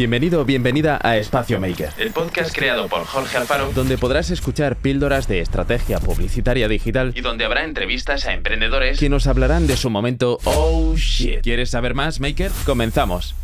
Bienvenido o bienvenida a Espacio Maker, el podcast creado por Jorge Alfaro, donde podrás escuchar píldoras de estrategia publicitaria digital y donde habrá entrevistas a emprendedores que nos hablarán de su momento Oh shit. ¿Quieres saber más, Maker? Comenzamos.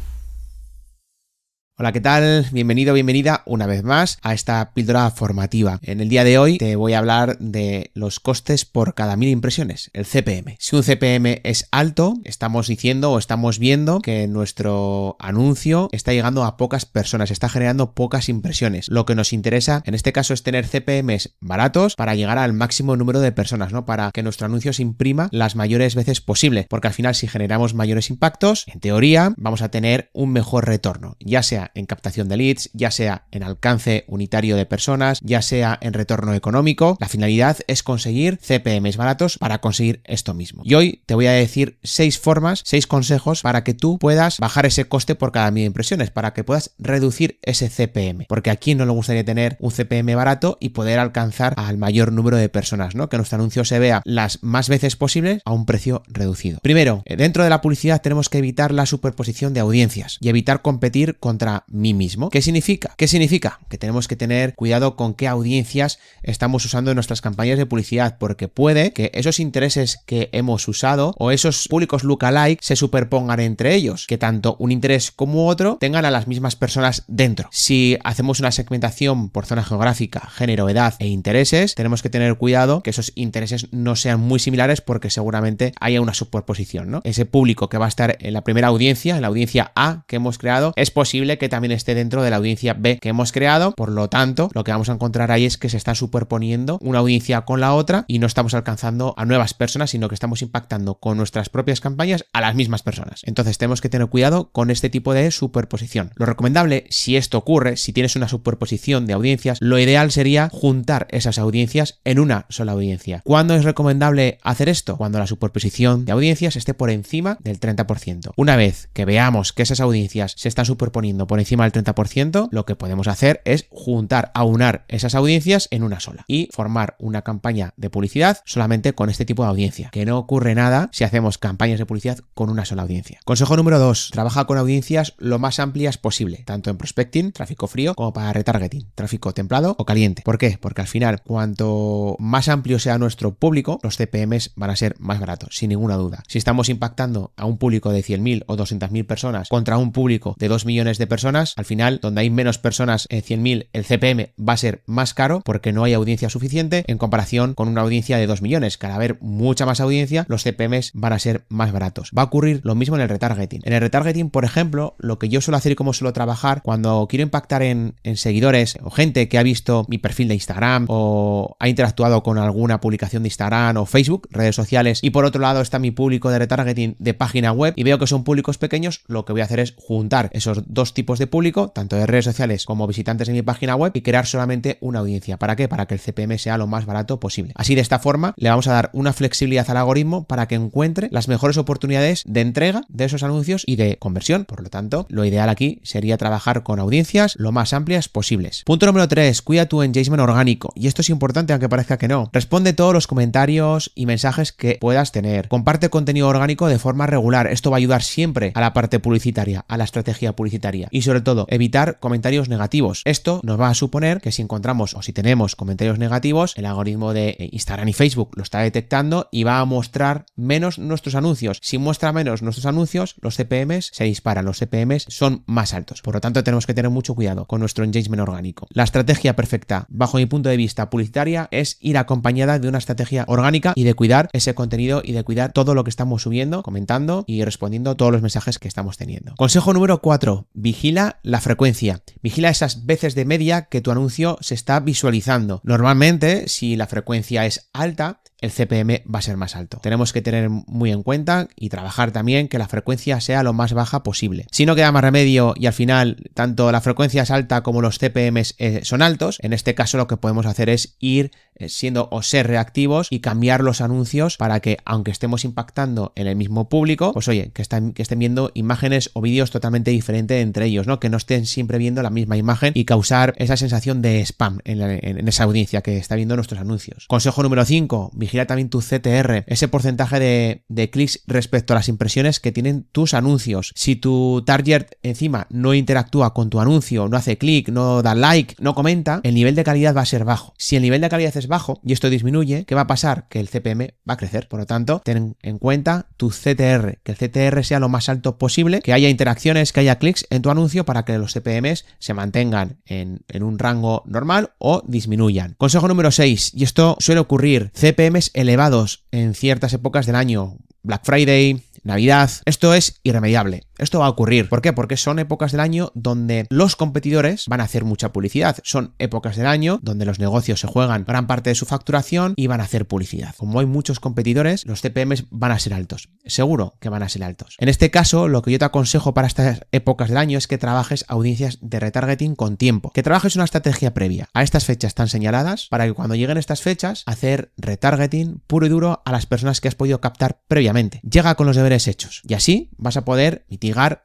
Hola, ¿qué tal? Bienvenido, bienvenida una vez más a esta píldora formativa. En el día de hoy te voy a hablar de los costes por cada mil impresiones, el CPM. Si un CPM es alto, estamos diciendo o estamos viendo que nuestro anuncio está llegando a pocas personas, está generando pocas impresiones. Lo que nos interesa en este caso es tener CPMs baratos para llegar al máximo número de personas, ¿no? Para que nuestro anuncio se imprima las mayores veces posible, porque al final si generamos mayores impactos, en teoría vamos a tener un mejor retorno, ya sea en captación de leads, ya sea en alcance unitario de personas, ya sea en retorno económico. La finalidad es conseguir CPMs baratos para conseguir esto mismo. Y hoy te voy a decir seis formas, seis consejos para que tú puedas bajar ese coste por cada mil impresiones, para que puedas reducir ese CPM. Porque aquí no le gustaría tener un CPM barato y poder alcanzar al mayor número de personas, ¿no? Que nuestro anuncio se vea las más veces posibles a un precio reducido. Primero, dentro de la publicidad tenemos que evitar la superposición de audiencias y evitar competir contra mí mismo. ¿Qué significa? ¿Qué significa? Que tenemos que tener cuidado con qué audiencias estamos usando en nuestras campañas de publicidad, porque puede que esos intereses que hemos usado o esos públicos lookalike se superpongan entre ellos, que tanto un interés como otro tengan a las mismas personas dentro. Si hacemos una segmentación por zona geográfica, género, edad e intereses, tenemos que tener cuidado que esos intereses no sean muy similares porque seguramente haya una superposición, ¿no? Ese público que va a estar en la primera audiencia, en la audiencia A que hemos creado, es posible que también esté dentro de la audiencia B que hemos creado. Por lo tanto, lo que vamos a encontrar ahí es que se está superponiendo una audiencia con la otra y no estamos alcanzando a nuevas personas, sino que estamos impactando con nuestras propias campañas a las mismas personas. Entonces tenemos que tener cuidado con este tipo de superposición. Lo recomendable, si esto ocurre, si tienes una superposición de audiencias, lo ideal sería juntar esas audiencias en una sola audiencia. ¿Cuándo es recomendable hacer esto? Cuando la superposición de audiencias esté por encima del 30%. Una vez que veamos que esas audiencias se están superponiendo por encima del 30%, lo que podemos hacer es juntar, aunar esas audiencias en una sola y formar una campaña de publicidad solamente con este tipo de audiencia. Que no ocurre nada si hacemos campañas de publicidad con una sola audiencia. Consejo número 2. Trabaja con audiencias lo más amplias posible, tanto en prospecting, tráfico frío, como para retargeting, tráfico templado o caliente. ¿Por qué? Porque al final, cuanto más amplio sea nuestro público, los CPMs van a ser más baratos, sin ninguna duda. Si estamos impactando a un público de 100.000 o 200.000 personas contra un público de 2 millones de personas, al final, donde hay menos personas, en 100.000, el CPM va a ser más caro porque no hay audiencia suficiente en comparación con una audiencia de 2 millones. Al haber mucha más audiencia, los CPMs van a ser más baratos. Va a ocurrir lo mismo en el retargeting. En el retargeting, por ejemplo, lo que yo suelo hacer y como suelo trabajar cuando quiero impactar en seguidores o gente que ha visto mi perfil de Instagram o ha interactuado con alguna publicación de Instagram o Facebook, redes sociales, y por otro lado está mi público de retargeting de página web y veo que son públicos pequeños, lo que voy a hacer es juntar esos dos tipos de público, tanto de redes sociales como visitantes en mi página web, y crear solamente una audiencia. ¿Para qué? Para que el CPM sea lo más barato posible. Así de esta forma le vamos a dar una flexibilidad al algoritmo para que encuentre las mejores oportunidades de entrega de esos anuncios y de conversión. Por lo tanto, lo ideal aquí sería trabajar con audiencias lo más amplias posibles. Punto número 3. Cuida tu engagement orgánico. Y esto es importante aunque parezca que no. Responde todos los comentarios y mensajes que puedas tener. Comparte contenido orgánico de forma regular. Esto va a ayudar siempre a la parte publicitaria, a la estrategia publicitaria. Y sobre todo, evitar comentarios negativos. Esto nos va a suponer que si encontramos o si tenemos comentarios negativos, el algoritmo de eh, Instagram y Facebook lo está detectando y va a mostrar menos nuestros anuncios. Si muestra menos nuestros anuncios, los CPMs se disparan, los CPMs son más altos. Por lo tanto, tenemos que tener mucho cuidado con nuestro engagement orgánico. La estrategia perfecta, bajo mi punto de vista publicitaria, es ir acompañada de una estrategia orgánica y de cuidar ese contenido y de cuidar todo lo que estamos subiendo, comentando y respondiendo todos los mensajes que estamos teniendo. Consejo número 4. Vigila la frecuencia. Vigila esas veces de media que tu anuncio se está visualizando. Normalmente, si la frecuencia es alta, el CPM va a ser más alto. Tenemos que tener muy en cuenta y trabajar también que la frecuencia sea lo más baja posible. Si no queda más remedio y al final tanto la frecuencia es alta como los CPMs eh, son altos, en este caso lo que podemos hacer es ir siendo o ser reactivos y cambiar los anuncios para que aunque estemos impactando en el mismo público, pues oye, que, estén, que estén viendo imágenes o vídeos totalmente diferentes entre ellos, ¿no? Que no estén siempre viendo la misma imagen y causar esa sensación de spam en, en esa audiencia que está viendo nuestros anuncios. Consejo número 5 vigila también tu CTR, ese porcentaje de, de clics respecto a las impresiones que tienen tus anuncios. Si tu target encima no interactúa con tu anuncio, no hace clic, no da like, no comenta, el nivel de calidad va a ser bajo. Si el nivel de calidad es bajo y esto disminuye, ¿qué va a pasar? Que el CPM va a crecer. Por lo tanto, ten en cuenta tu CTR, que el CTR sea lo más alto posible, que haya interacciones, que haya clics en tu anuncio para que los CPMs se mantengan en, en un rango normal o disminuyan. Consejo número 6, y esto suele ocurrir, CPMs elevados en ciertas épocas del año, Black Friday, Navidad. Esto es irremediable. Esto va a ocurrir. ¿Por qué? Porque son épocas del año donde los competidores van a hacer mucha publicidad. Son épocas del año donde los negocios se juegan gran parte de su facturación y van a hacer publicidad. Como hay muchos competidores, los CPMs van a ser altos. Seguro que van a ser altos. En este caso, lo que yo te aconsejo para estas épocas del año es que trabajes audiencias de retargeting con tiempo. Que trabajes una estrategia previa a estas fechas tan señaladas para que cuando lleguen estas fechas, hacer retargeting puro y duro a las personas que has podido captar previamente. Llega con los deberes hechos. Y así vas a poder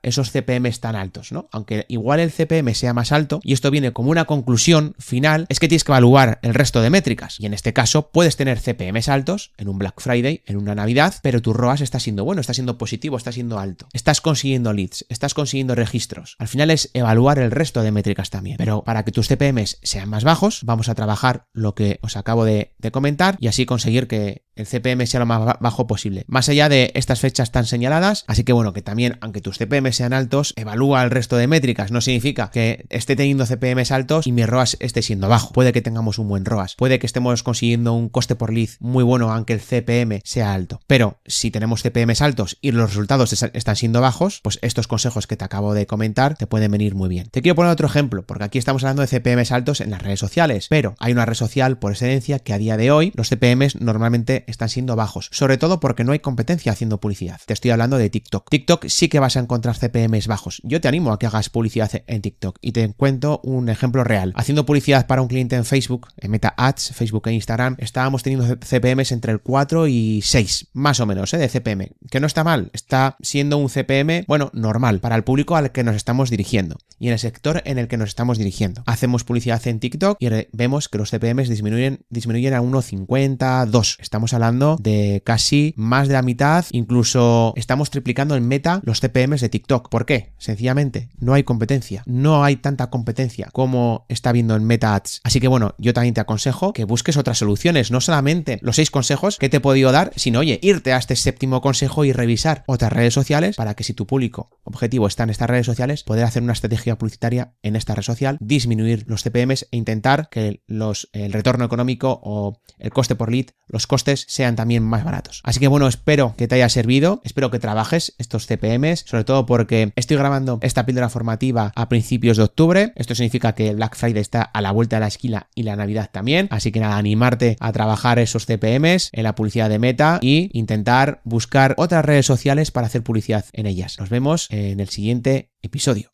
esos CPMs tan altos, ¿no? Aunque igual el CPM sea más alto, y esto viene como una conclusión final, es que tienes que evaluar el resto de métricas. Y en este caso puedes tener CPMs altos en un Black Friday, en una Navidad, pero tu ROAS está siendo bueno, está siendo positivo, está siendo alto. Estás consiguiendo leads, estás consiguiendo registros. Al final es evaluar el resto de métricas también. Pero para que tus CPMs sean más bajos, vamos a trabajar lo que os acabo de, comentar y así conseguir que el CPM sea lo más bajo posible. Más allá de estas fechas tan señaladas, así que bueno, que también, aunque tus CPM sean altos, evalúa el resto de métricas. No significa que esté teniendo CPMs altos y mi ROAS esté siendo bajo. Puede que tengamos un buen ROAS, puede que estemos consiguiendo un coste por lead muy bueno, aunque el CPM sea alto. Pero si tenemos CPMs altos y los resultados están siendo bajos, pues estos consejos que te acabo de comentar te pueden venir muy bien. Te quiero poner otro ejemplo, porque aquí estamos hablando de CPMs altos en las redes sociales, pero hay una red social por excelencia que a día de hoy los CPMs normalmente están siendo bajos, sobre todo porque no hay competencia haciendo publicidad. Te estoy hablando de TikTok. TikTok sí que vas a encontrar CPMs bajos. Yo te animo a que hagas publicidad en TikTok y te cuento un ejemplo real. Haciendo publicidad para un cliente en Facebook, en Meta Ads, Facebook e Instagram, estábamos teniendo CPMs entre el 4 y 6, más o menos, ¿eh? de CPM, que no está mal, está siendo un CPM, bueno, normal para el público al que nos estamos dirigiendo y en el sector en el que nos estamos dirigiendo. Hacemos publicidad en TikTok y vemos que los CPMs disminuyen, disminuyen a 1,52. Estamos hablando de casi más de la mitad, incluso estamos triplicando en meta los CPMs de TikTok. ¿Por qué? Sencillamente, no hay competencia, no hay tanta competencia como está viendo en Meta Ads. Así que bueno, yo también te aconsejo que busques otras soluciones, no solamente los seis consejos que te he podido dar, sino oye, irte a este séptimo consejo y revisar otras redes sociales para que si tu público objetivo está en estas redes sociales, poder hacer una estrategia publicitaria en esta red social, disminuir los CPMs e intentar que los, el retorno económico o el coste por lead, los costes sean también más baratos. Así que bueno, espero que te haya servido, espero que trabajes estos CPMs, sobre todo porque estoy grabando esta píldora formativa a principios de octubre. Esto significa que Black Friday está a la vuelta de la esquina y la Navidad también. Así que nada, animarte a trabajar esos CPMs en la publicidad de Meta y intentar buscar otras redes sociales para hacer publicidad en ellas. Nos vemos en el siguiente episodio.